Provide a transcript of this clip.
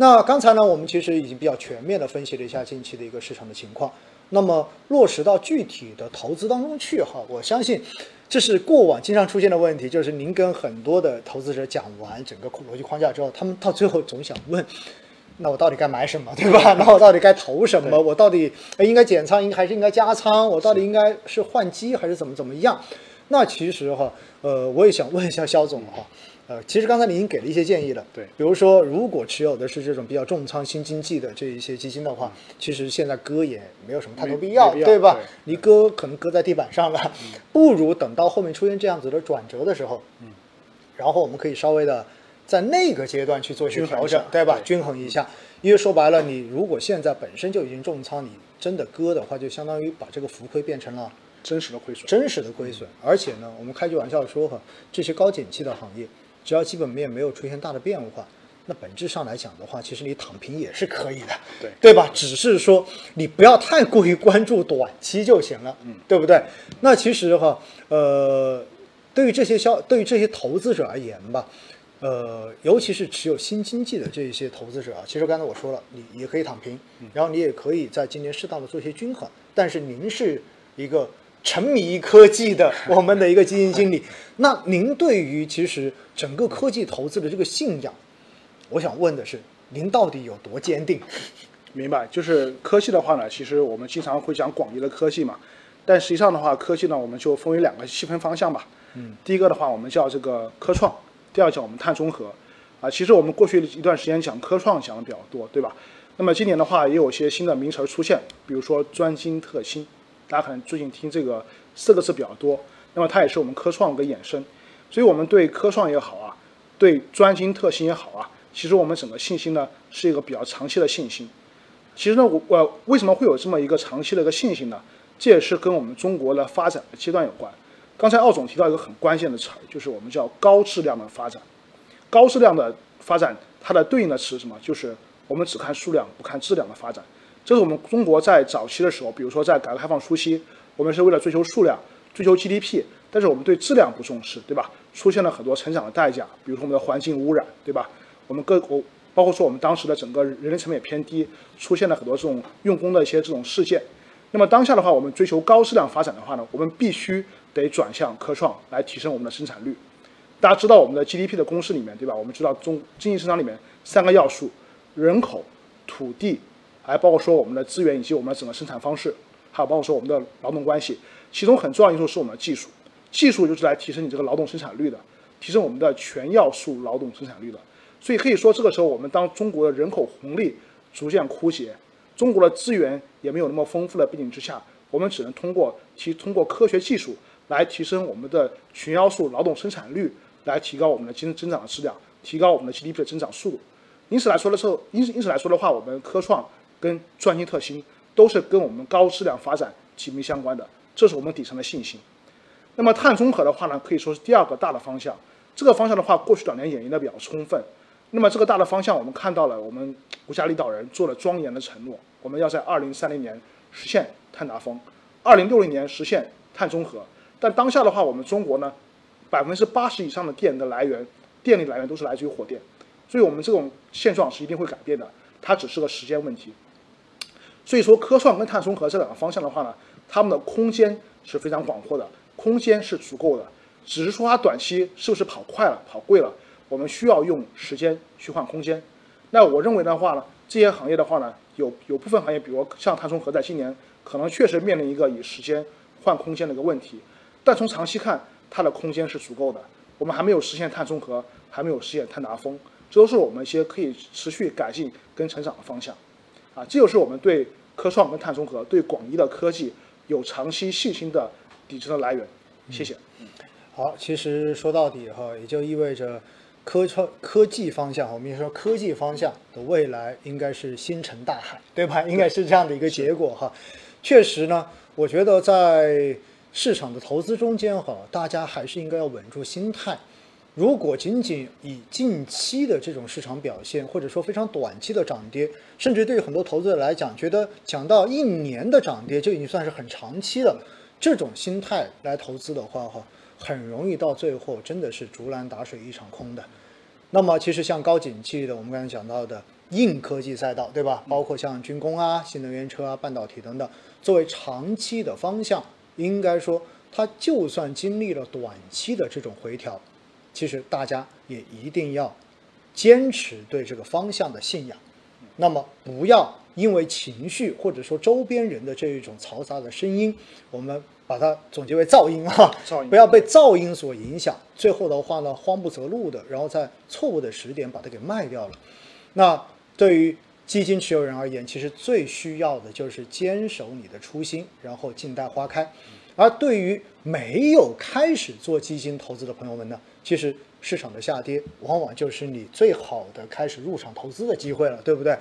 那刚才呢，我们其实已经比较全面的分析了一下近期的一个市场的情况。那么落实到具体的投资当中去哈，我相信这是过往经常出现的问题，就是您跟很多的投资者讲完整个逻辑框架之后，他们到最后总想问。那我到底该买什么，对吧？那我到底该投什么？我到底应该减仓，应还是应该加仓？我到底应该是换机还是怎么怎么样？那其实哈，呃，我也想问一下肖总哈，呃，其实刚才您已经给了一些建议了，对，比如说如果持有的是这种比较重仓新经济的这一些基金的话，其实现在割也没有什么太多必要，对吧？你割可能割在地板上了，不如等到后面出现这样子的转折的时候，嗯，然后我们可以稍微的。在那个阶段去做一些调整，对吧？均衡一下，因为说白了，你如果现在本身就已经重仓，你真的割的话，就相当于把这个浮亏变成了真实的亏损。真实的亏损，而且呢，我们开句玩笑说哈，这些高景气的行业，只要基本面没有出现大的变化，那本质上来讲的话，其实你躺平也是可以的，对对吧？只是说你不要太过于关注短期就行了，嗯，对不对？那其实哈，呃，对于这些消，对于这些投资者而言吧。呃，尤其是持有新经济的这一些投资者啊，其实刚才我说了，你也可以躺平，然后你也可以在今年适当的做一些均衡。但是您是一个沉迷科技的我们的一个基金经理，那您对于其实整个科技投资的这个信仰，我想问的是，您到底有多坚定？明白，就是科技的话呢，其实我们经常会讲广义的科技嘛，但实际上的话，科技呢，我们就分为两个细分方向吧。嗯，第一个的话，我们叫这个科创。第二讲我们碳中和，啊，其实我们过去一段时间讲科创讲的比较多，对吧？那么今年的话也有些新的名词出现，比如说专精特新，大家可能最近听这个四个字比较多，那么它也是我们科创的衍生，所以我们对科创也好啊，对专精特新也好啊，其实我们整个信心呢是一个比较长期的信心。其实呢，我我为什么会有这么一个长期的一个信心呢？这也是跟我们中国的发展的阶段有关。刚才奥总提到一个很关键的词，就是我们叫高质量的发展。高质量的发展，它的对应的词是什么？就是我们只看数量不看质量的发展。这是我们中国在早期的时候，比如说在改革开放初期，我们是为了追求数量、追求 GDP，但是我们对质量不重视，对吧？出现了很多成长的代价，比如说我们的环境污染，对吧？我们各国包括说我们当时的整个人力成本也偏低，出现了很多这种用工的一些这种事件。那么当下的话，我们追求高质量发展的话呢，我们必须。得转向科创来提升我们的生产率。大家知道我们的 GDP 的公式里面，对吧？我们知道中经济增长里面三个要素：人口、土地，还包括说我们的资源以及我们的整个生产方式，还有包括说我们的劳动关系。其中很重要因素是我们的技术，技术就是来提升你这个劳动生产率的，提升我们的全要素劳动生产率的。所以可以说，这个时候我们当中国的人口红利逐渐枯竭，中国的资源也没有那么丰富的背景之下，我们只能通过提通过科学技术。来提升我们的全要素劳动生产率，来提高我们的经济增长的质量，提高我们的 GDP 的增长速度。因此来说的时候，因因此来说的话，我们科创跟专精特新都是跟我们高质量发展紧密相关的，这是我们底层的信心。那么碳中和的话呢，可以说是第二个大的方向。这个方向的话，过去两年演绎的比较充分。那么这个大的方向，我们看到了我们国家领导人做了庄严的承诺，我们要在二零三零年实现碳达峰，二零六零年实现碳中和。但当下的话，我们中国呢，百分之八十以上的电的来源，电力来源都是来自于火电，所以我们这种现状是一定会改变的，它只是个时间问题。所以说，科创跟碳中和这两个方向的话呢，它们的空间是非常广阔的，空间是足够的，只是说它短期是不是跑快了、跑贵了，我们需要用时间去换空间。那我认为的话呢，这些行业的话呢，有有部分行业，比如像碳中和，在今年可能确实面临一个以时间换空间的一个问题。但从长期看，它的空间是足够的。我们还没有实现碳中和，还没有实现碳达峰，这都是我们一些可以持续改进跟成长的方向。啊，这就是我们对科创跟碳中和、对广义的科技有长期信心的底层的来源。谢谢。嗯好，其实说到底哈，也就意味着科创科技方向，我们说科技方向的未来应该是星辰大海，对吧？应该是这样的一个结果哈。确实呢，我觉得在。市场的投资中间哈，大家还是应该要稳住心态。如果仅仅以近期的这种市场表现，或者说非常短期的涨跌，甚至对于很多投资者来讲，觉得讲到一年的涨跌就已经算是很长期了，这种心态来投资的话哈，很容易到最后真的是竹篮打水一场空的。那么其实像高景气的，我们刚才讲到的硬科技赛道，对吧？包括像军工啊、新能源车啊、半导体等等，作为长期的方向，应该说它就算经历了短期的这种回调，其实大家也一定要坚持对这个方向的信仰。那么不要因为情绪或者说周边人的这一种嘈杂的声音，我们把它总结为噪音啊，噪音不要被噪音所影响。最后的话呢，慌不择路的，然后在错误的时点把它给卖掉了。那对于基金持有人而言，其实最需要的就是坚守你的初心，然后静待花开。而对于没有开始做基金投资的朋友们呢，其实市场的下跌往往就是你最好的开始入场投资的机会了，对不对？